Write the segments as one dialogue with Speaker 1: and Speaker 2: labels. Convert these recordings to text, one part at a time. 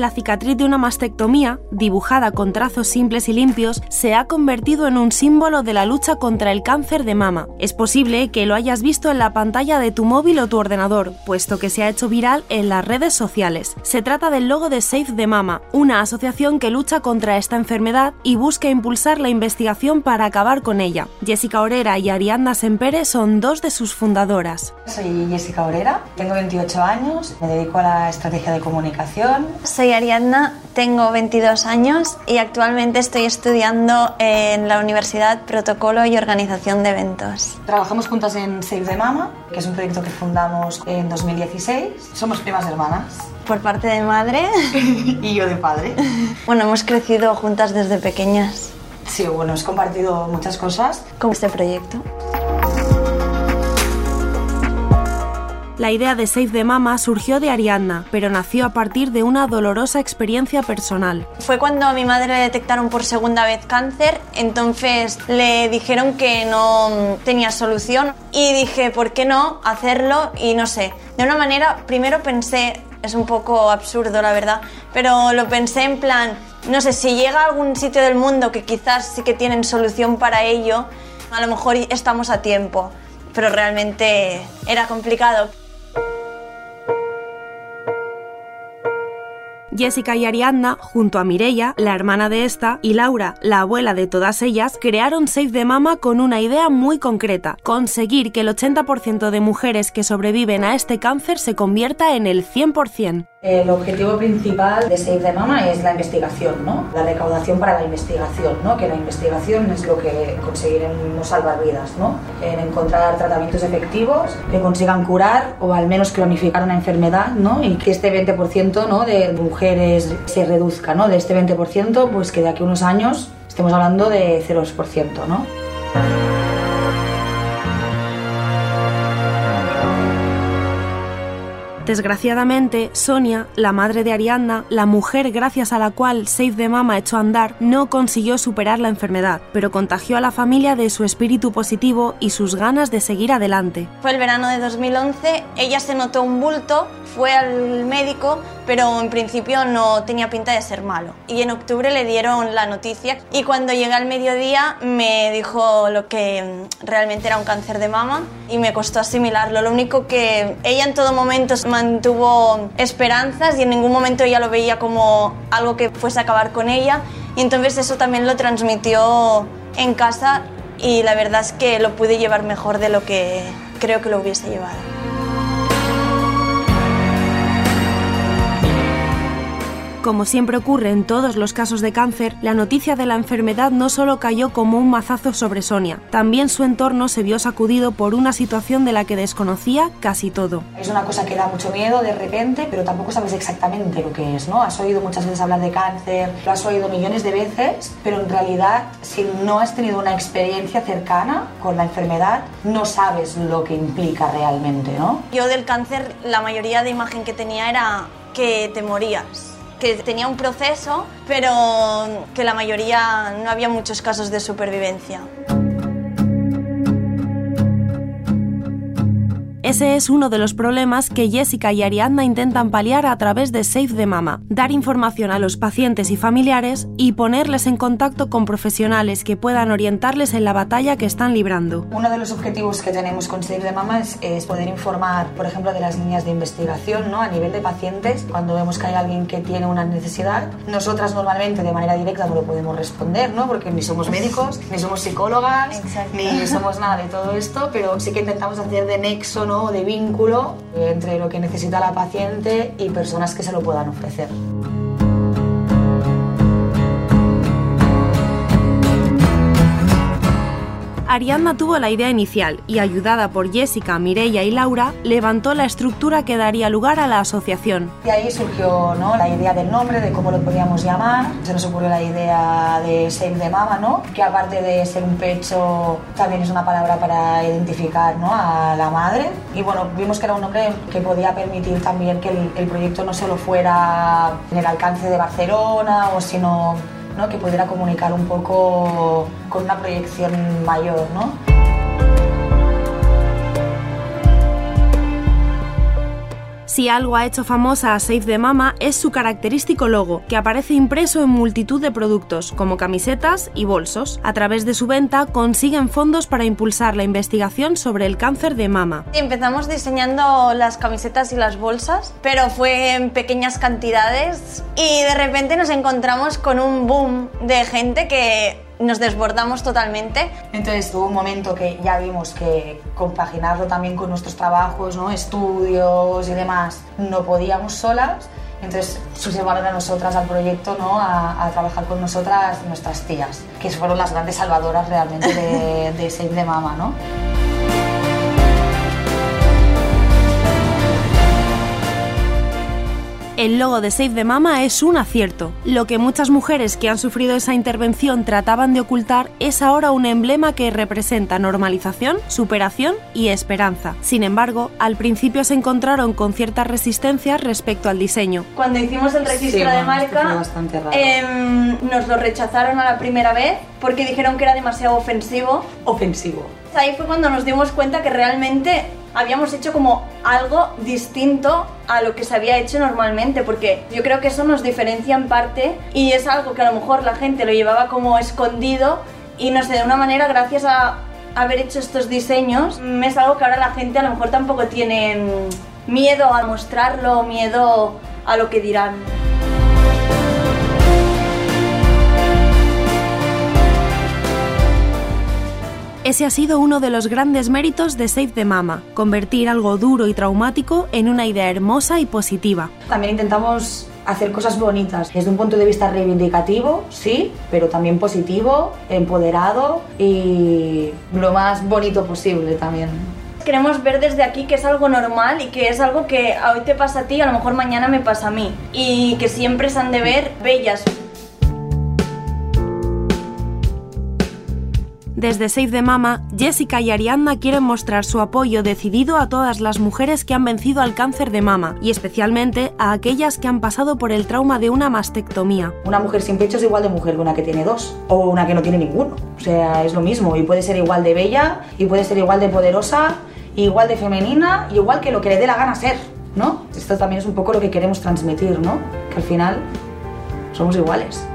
Speaker 1: La cicatriz de una mastectomía, dibujada con trazos simples y limpios, se ha convertido en un símbolo de la lucha contra el cáncer de mama. Es posible que lo hayas visto en la pantalla de tu móvil o tu ordenador, puesto que se ha hecho viral en las redes sociales. Se trata del logo de Save the Mama, una asociación que lucha contra esta enfermedad y busca impulsar la investigación para acabar con ella. Jessica Orera y Ariadna Sempere son dos de sus fundadoras.
Speaker 2: Soy Jessica Orera, tengo 28 años, me dedico a la estrategia de comunicación.
Speaker 3: Soy Ariadna, tengo 22 años y actualmente estoy estudiando en la Universidad Protocolo y Organización de Eventos.
Speaker 2: Trabajamos juntas en Save the Mama, que es un proyecto que fundamos en 2016. Somos primas hermanas.
Speaker 3: Por parte de madre.
Speaker 2: y yo de padre.
Speaker 3: Bueno, hemos crecido juntas desde pequeñas.
Speaker 2: Sí, bueno, hemos compartido muchas cosas.
Speaker 3: Con este proyecto.
Speaker 1: La idea de Save the Mama surgió de Ariadna, pero nació a partir de una dolorosa experiencia personal.
Speaker 3: Fue cuando a mi madre le detectaron por segunda vez cáncer, entonces le dijeron que no tenía solución y dije, ¿por qué no hacerlo? Y no sé, de una manera, primero pensé, es un poco absurdo la verdad, pero lo pensé en plan, no sé, si llega a algún sitio del mundo que quizás sí que tienen solución para ello, a lo mejor estamos a tiempo, pero realmente era complicado.
Speaker 1: Jessica y Ariadna, junto a Mireia, la hermana de esta, y Laura, la abuela de todas ellas, crearon Save the Mama con una idea muy concreta, conseguir que el 80% de mujeres que sobreviven a este cáncer se convierta en el 100%.
Speaker 2: El objetivo principal de Save the Mama es la investigación, ¿no? La recaudación para la investigación, ¿no? Que la investigación es lo que conseguiremos salvar vidas, ¿no? En encontrar tratamientos efectivos que consigan curar o al menos cronificar una enfermedad, ¿no? Y que este 20% ¿no? de mujeres se reduzca, ¿no? De este 20%, pues que de aquí a unos años estemos hablando de 0%, ¿no?
Speaker 1: Desgraciadamente, Sonia, la madre de Ariadna, la mujer gracias a la cual Save the Mama echó a andar, no consiguió superar la enfermedad, pero contagió a la familia de su espíritu positivo y sus ganas de seguir adelante.
Speaker 3: Fue el verano de 2011, ella se notó un bulto, fue al médico, pero en principio no tenía pinta de ser malo. Y en octubre le dieron la noticia y cuando llegué al mediodía me dijo lo que realmente era un cáncer de mama y me costó asimilarlo. Lo único que ella en todo momento mantuvo esperanzas y en ningún momento ella lo veía como algo que fuese a acabar con ella y entonces eso también lo transmitió en casa y la verdad es que lo pude llevar mejor de lo que creo que lo hubiese llevado.
Speaker 1: Como siempre ocurre en todos los casos de cáncer, la noticia de la enfermedad no solo cayó como un mazazo sobre Sonia, también su entorno se vio sacudido por una situación de la que desconocía casi todo.
Speaker 2: Es una cosa que da mucho miedo de repente, pero tampoco sabes exactamente lo que es, ¿no? Has oído muchas veces hablar de cáncer, lo has oído millones de veces, pero en realidad si no has tenido una experiencia cercana con la enfermedad, no sabes lo que implica realmente, ¿no?
Speaker 3: Yo del cáncer, la mayoría de imagen que tenía era que te morías que tenía un proceso, pero que la mayoría no había muchos casos de supervivencia.
Speaker 1: Ese es uno de los problemas que Jessica y Ariadna intentan paliar a través de Save the Mama, dar información a los pacientes y familiares y ponerles en contacto con profesionales que puedan orientarles en la batalla que están librando.
Speaker 2: Uno de los objetivos que tenemos con Save the Mama es, poder informar, por ejemplo, de las líneas de investigación ¿no? a nivel de pacientes. Cuando vemos que hay alguien que tiene una necesidad, nosotras normalmente de manera directa no lo podemos responder, ¿no? porque ni somos médicos, ni somos psicólogas, ni somos nada de todo esto, pero sí que intentamos hacer de nexo ¿no? De vínculo entre lo que necesita la paciente y personas que se lo puedan ofrecer.
Speaker 1: Ariadna tuvo la idea inicial y, ayudada por Jessica, Mireia y Laura, levantó la estructura que daría lugar a la asociación.
Speaker 2: Y ahí surgió ¿no? la idea del nombre, de cómo lo podíamos llamar. Se nos ocurrió la idea de Save de Mama, ¿no? que aparte de ser un pecho, también es una palabra para identificar ¿no? a la madre. Y bueno, vimos que era un nombre que podía permitir también que el, el proyecto no solo fuera en el alcance de Barcelona, o sino ¿no? que pudiera comunicar un poco con una proyección mayor. ¿no?
Speaker 1: Si algo ha hecho famosa a Save the Mama es su característico logo, que aparece impreso en multitud de productos, como camisetas y bolsos. A través de su venta consiguen fondos para impulsar la investigación sobre el cáncer de mama.
Speaker 3: Empezamos diseñando las camisetas y las bolsas, pero fue en pequeñas cantidades y de repente nos encontramos con un boom de gente que nos desbordamos totalmente.
Speaker 2: Entonces hubo un momento que ya vimos que compaginarlo también con nuestros trabajos, ¿no? estudios y demás, no podíamos solas. Entonces sumaron a nosotras al proyecto, ¿no? A, a, trabajar con nosotras nuestras tías, que fueron las grandes salvadoras realmente de, de Save the Mama. ¿no?
Speaker 1: El logo de Save the Mama es un acierto. Lo que muchas mujeres que han sufrido esa intervención trataban de ocultar es ahora un emblema que representa normalización, superación y esperanza. Sin embargo, al principio se encontraron con ciertas resistencias respecto al diseño.
Speaker 3: Cuando hicimos el registro
Speaker 2: Sí,
Speaker 3: de marca, em, nos lo rechazaron a la primera vez porque dijeron que era demasiado ofensivo.
Speaker 2: Ofensivo.
Speaker 3: Ahí fue cuando nos dimos cuenta que realmente habíamos hecho como algo distinto a lo que se había hecho normalmente, porque yo creo que eso nos diferencia en parte y es algo que a lo mejor la gente lo llevaba como escondido y no sé, de una manera gracias a haber hecho estos diseños, mm, es algo que ahora la gente a lo mejor tampoco tiene mm, miedo a mostrarlo, miedo a lo que dirán.
Speaker 1: Ese ha sido uno de los grandes méritos de Save the Mama, convertir algo duro y traumático en una idea hermosa y positiva.
Speaker 2: También intentamos hacer cosas bonitas desde un punto de vista reivindicativo, sí, pero también positivo, empoderado y lo más bonito posible también.
Speaker 3: Queremos ver desde aquí que es algo normal y que es algo que hoy te pasa a ti, a lo mejor mañana me pasa a mí. Y que siempre se han de ver bellas.
Speaker 1: Desde Save the Mama, Jessica y Ariadna quieren mostrar su apoyo decidido a todas las mujeres que han vencido al cáncer de mama y especialmente a aquellas que han pasado por el trauma de una mastectomía.
Speaker 2: Una mujer sin pecho es igual de mujer que una que tiene dos o una que no tiene ninguno. O sea, es lo mismo y puede ser igual de bella y puede ser igual de poderosa, igual de femenina, igual que lo que le dé la gana ser, ¿no? Esto también es un poco lo que queremos transmitir, ¿no? Que al final somos iguales.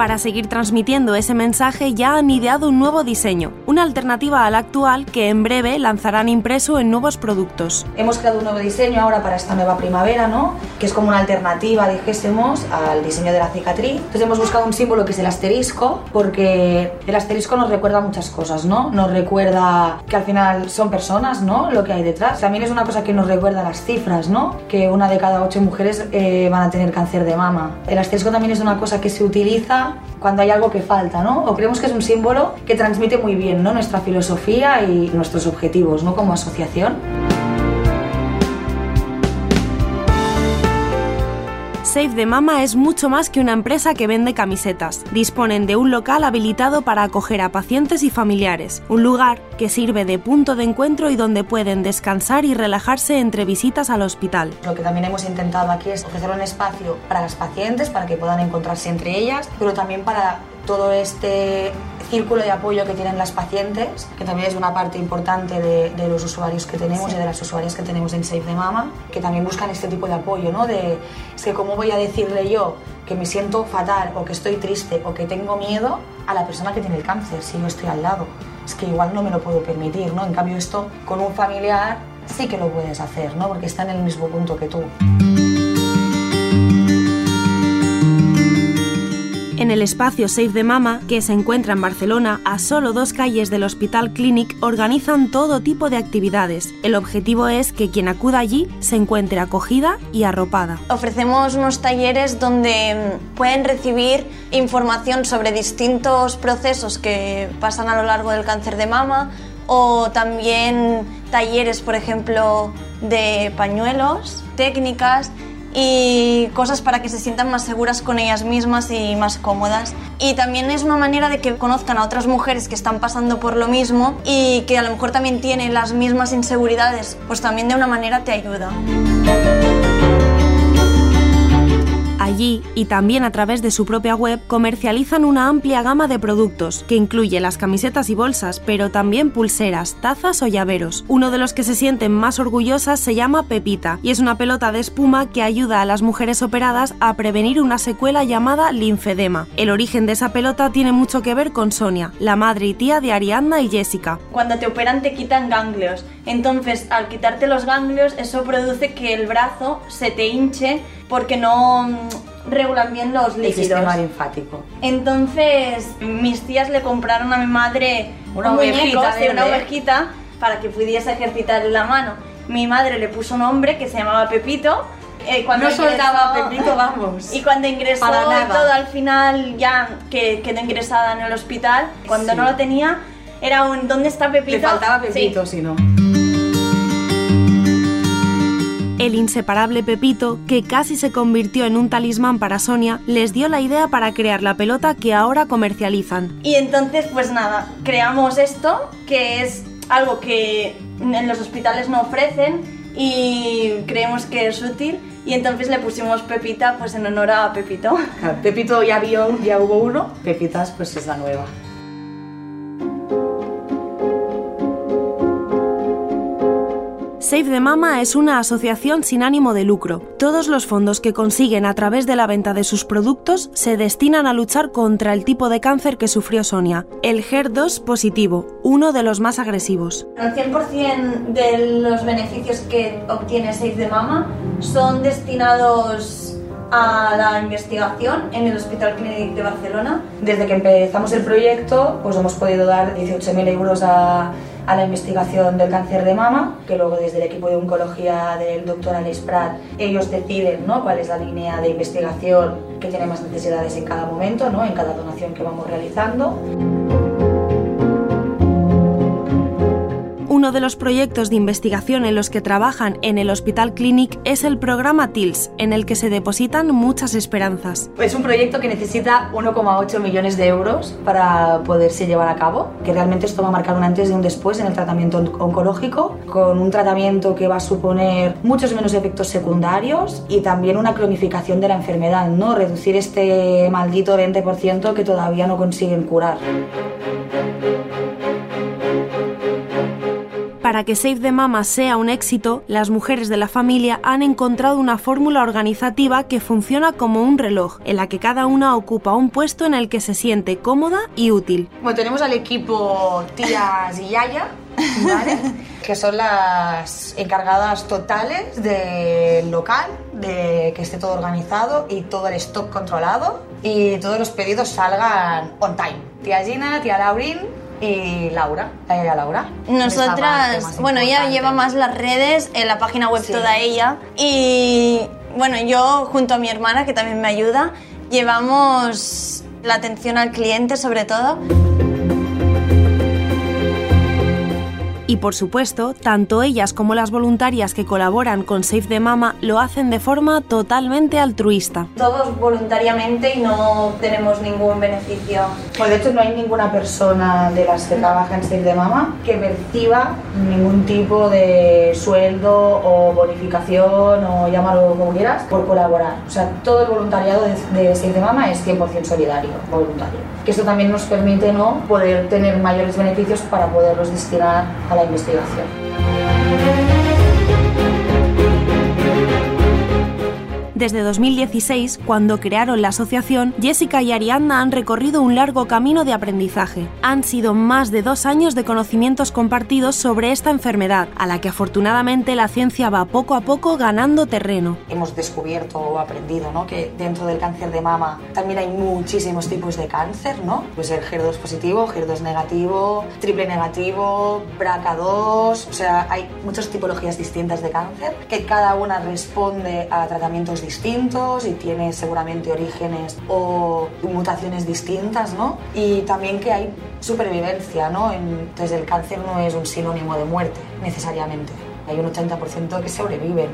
Speaker 1: Para seguir transmitiendo ese mensaje ya han ideado un nuevo diseño, una alternativa al actual que en breve lanzarán impreso en nuevos productos.
Speaker 2: Hemos creado un nuevo diseño ahora para esta nueva primavera, ¿no? Que es como una alternativa, dijésemos, al diseño de la cicatriz. Entonces hemos buscado un símbolo que es el asterisco, porque el asterisco nos recuerda muchas cosas, ¿no? Nos recuerda que al final son personas, ¿no? Lo que hay detrás. También es una cosa que nos recuerda las cifras, ¿no? Que una de cada ocho mujeres eh, van a tener cáncer de mama. El asterisco también es una cosa que se utiliza cuando hay algo que falta, ¿no? O creemos que es un símbolo que transmite muy bien, ¿no? Nuestra filosofía y nuestros objetivos, ¿no? Como asociación.
Speaker 1: Save the Mama es mucho más que una empresa que vende camisetas. Disponen de un local habilitado para acoger a pacientes y familiares, un lugar que sirve de punto de encuentro y donde pueden descansar y relajarse entre visitas al hospital.
Speaker 2: Lo que también hemos intentado aquí es ofrecer un espacio para las pacientes, para que puedan encontrarse entre ellas, pero también para todo este círculo de apoyo que tienen las pacientes, que también es una parte importante de, de los usuarios que tenemos
Speaker 3: Sí.
Speaker 2: y de las usuarias que tenemos en Save the Mama, que también buscan este tipo de apoyo, ¿no? De, es que cómo voy a decirle yo que me siento fatal o que estoy triste o que tengo miedo a la persona que tiene el cáncer si yo estoy al lado. Es que igual no me lo puedo permitir, ¿no? En cambio esto con un familiar sí que lo puedes hacer, ¿no? Porque está en el mismo punto que tú.
Speaker 1: En el espacio Save the Mama, que se encuentra en Barcelona, a solo dos calles del Hospital Clinic, organizan todo tipo de actividades. El objetivo es que quien acuda allí se encuentre acogida y arropada.
Speaker 3: Ofrecemos unos talleres donde mm, pueden recibir información sobre distintos procesos que pasan a lo largo del cáncer de mama o también talleres, por ejemplo, de pañuelos, técnicas y cosas para que se sientan más seguras con ellas mismas y más cómodas. Y también es una manera de que conozcan a otras mujeres que están pasando por lo mismo y que a lo mejor también tienen las mismas inseguridades, pues también de una manera te ayuda.
Speaker 1: Allí, y también a través de su propia web, comercializan una amplia gama de productos, que incluye las camisetas y bolsas, pero también pulseras, tazas o llaveros. Uno de los que se sienten más orgullosas se llama Pepita, y es una pelota de espuma que ayuda a las mujeres operadas a prevenir una secuela llamada linfedema. El origen de esa pelota tiene mucho que ver con Sonia, la madre y tía de Ariadna y Jessica.
Speaker 3: Cuando te operan te quitan ganglios, entonces al quitarte los ganglios eso produce que el brazo se te hinche porque no regulan bien los
Speaker 2: El
Speaker 3: líquidos.
Speaker 2: sistema linfático.
Speaker 3: Entonces, mis tías le compraron a mi madre
Speaker 2: Una
Speaker 3: un
Speaker 2: ovejita
Speaker 3: sí, una ovejita para que pudiese ejercitar la mano. Mi madre le puso nombre que se llamaba Pepito. eh, cuando
Speaker 2: No soltaba Pepito, vamos.
Speaker 3: Y cuando ingresó y todo al final, ya que quedó ingresada en el hospital, cuando
Speaker 2: Sí.
Speaker 3: no lo tenía, era un ¿dónde está Pepito?
Speaker 2: Le faltaba
Speaker 3: Sí.
Speaker 2: Pepito, si no.
Speaker 1: El inseparable Pepito, que casi se convirtió en un talismán para Sonia, les dio la idea para crear la pelota que ahora comercializan.
Speaker 3: Y entonces, pues nada, creamos esto, que es algo que en los hospitales no ofrecen y creemos que es útil. Y entonces le pusimos Pepita, pues en honor a Pepito.
Speaker 2: Pepito ya vio, ya hubo uno, Pepitas pues es la nueva.
Speaker 1: Save the Mama es una asociación sin ánimo de lucro. Todos los fondos que consiguen a través de la venta de sus productos se destinan a luchar contra el tipo de cáncer que sufrió Sonia, el HER2 positivo, uno de los más agresivos.
Speaker 3: El 100% de los beneficios que obtiene Save the Mama son destinados a la investigación en el Hospital Clínic de Barcelona.
Speaker 2: Desde que empezamos el proyecto, pues hemos podido dar 18.000 euros a, a la investigación del cáncer de mama, que luego desde el equipo de oncología del doctor Alex Prat, ellos deciden ¿no? cuál es la línea de investigación que tiene más necesidades en cada momento, ¿no? en cada donación que vamos realizando.
Speaker 1: Uno de los proyectos de investigación en los que trabajan en el Hospital Clinic es el programa TILS, en el que se depositan muchas esperanzas.
Speaker 2: Es un proyecto que necesita 1,8 millones de euros para poderse llevar a cabo, que realmente esto va a marcar un antes y un después en el tratamiento on- oncológico, con un tratamiento que va a suponer muchos menos efectos secundarios y también una cronificación de la enfermedad, ¿no? Reducir este maldito 20% que todavía no consiguen curar.
Speaker 1: Para que Save the Mama sea un éxito, las mujeres de la familia han encontrado una fórmula organizativa que funciona como un reloj, en la que cada una ocupa un puesto en el que se siente cómoda y útil.
Speaker 2: Bueno, tenemos al equipo tías y yaya, ¿vale? que son las encargadas totales del local, de que esté todo organizado y todo el stock controlado y todos los pedidos salgan on time. Tía Gina, tía Laurín y Laura, la yaya Laura.
Speaker 3: Nosotras, bueno, ella lleva más las redes, en la página web
Speaker 2: Sí.
Speaker 3: toda ella. Y bueno, yo junto a mi hermana, que también me ayuda, llevamos la atención al cliente sobre todo.
Speaker 1: Y por supuesto, tanto ellas como las voluntarias que colaboran con Save the Mama lo hacen de forma totalmente altruista.
Speaker 3: Todos voluntariamente y no tenemos ningún beneficio.
Speaker 2: Pues de hecho no hay ninguna persona de las que trabaja en Save the Mama que perciba ningún tipo de sueldo o bonificación o llámalo como quieras por colaborar. O sea, todo el voluntariado de, de Save the Mama es 100% solidario, voluntario. Que esto también nos permite ¿no? poder tener mayores beneficios para poderlos destinar a la investigación.
Speaker 1: Desde 2016, cuando crearon la asociación, Jessica y Ariadna han recorrido un largo camino de aprendizaje. Han sido más de dos años de conocimientos compartidos sobre esta enfermedad, a la que afortunadamente la ciencia va poco a poco ganando terreno.
Speaker 2: Hemos descubierto o aprendido ¿no? que dentro del cáncer de mama también hay muchísimos tipos de cáncer, ¿no? Pues el HER2 positivo, HER2 negativo, triple negativo, BRCA2, o sea, hay muchas tipologías distintas de cáncer que cada una responde a tratamientos distintos y tiene seguramente orígenes o mutaciones distintas, ¿no? Y también que hay supervivencia, ¿no? Entonces el cáncer no es un sinónimo de muerte necesariamente. Hay un 80% que sobreviven.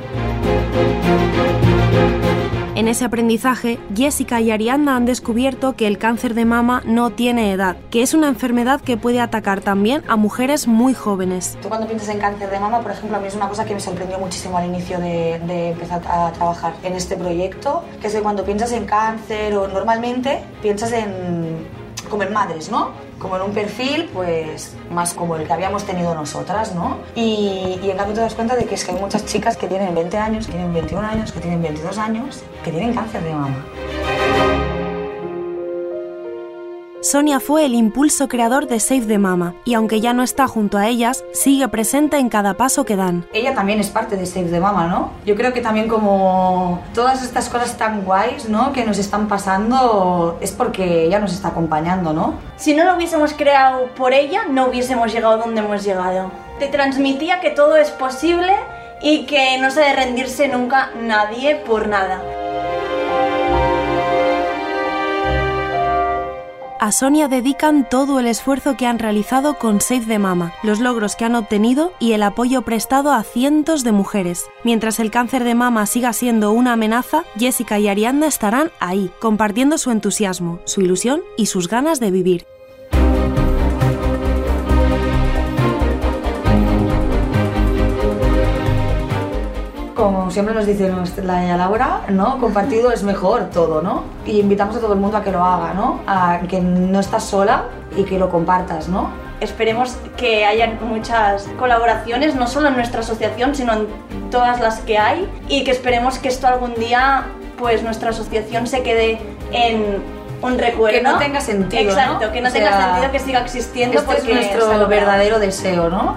Speaker 1: En ese aprendizaje, Jessica y Ariadna han descubierto que el cáncer de mama no tiene edad, que es una enfermedad que puede atacar también a mujeres muy jóvenes.
Speaker 2: Tú cuando piensas en cáncer de mama, por ejemplo, a mí es una cosa que me sorprendió muchísimo al inicio de, de empezar a trabajar en este proyecto, que es que cuando piensas en cáncer o normalmente piensas en como en madres, ¿no? Como en un perfil, pues más como el que habíamos tenido nosotras, ¿no? Y, en cambio te das cuenta de que es que hay muchas chicas que tienen 20 años, que tienen 21 años, que tienen 22 años, que tienen cáncer de mama.
Speaker 1: Sonia fue el impulso creador de Save the Mama y aunque ya no está junto a ellas, sigue presente en cada paso que dan.
Speaker 2: Ella también es parte de Save the Mama, ¿no? Yo creo que también como todas estas cosas tan guays, ¿no? Que nos están pasando es porque ella nos está acompañando, ¿no?
Speaker 3: Si no lo hubiésemos creado por ella, no hubiésemos llegado donde hemos llegado. Te transmitía que todo es posible y que no se ha de rendirse nunca nadie por nada.
Speaker 1: A Sonia dedican todo el esfuerzo que han realizado con Save the Mama, los logros que han obtenido y el apoyo prestado a cientos de mujeres. Mientras el cáncer de mama siga siendo una amenaza, Jessica y Ariadna estarán ahí, compartiendo su entusiasmo, su ilusión y sus ganas de vivir.
Speaker 2: Como siempre nos dice la Laura, ¿no? Compartido es mejor todo, ¿no? Y invitamos a todo el mundo a que lo haga, ¿no? A que no estás sola y que lo compartas, ¿no?
Speaker 3: Esperemos que haya muchas colaboraciones, no solo en nuestra asociación, sino en todas las que hay, y que esperemos que esto algún día, pues nuestra asociación se quede en un recuerdo.
Speaker 2: Que no tenga sentido.
Speaker 3: Exacto,
Speaker 2: ¿no?
Speaker 3: que no
Speaker 2: O
Speaker 3: tenga
Speaker 2: sea,
Speaker 3: sentido que siga existiendo
Speaker 2: Este
Speaker 3: porque
Speaker 2: es nuestro verdadero deseo, ¿no?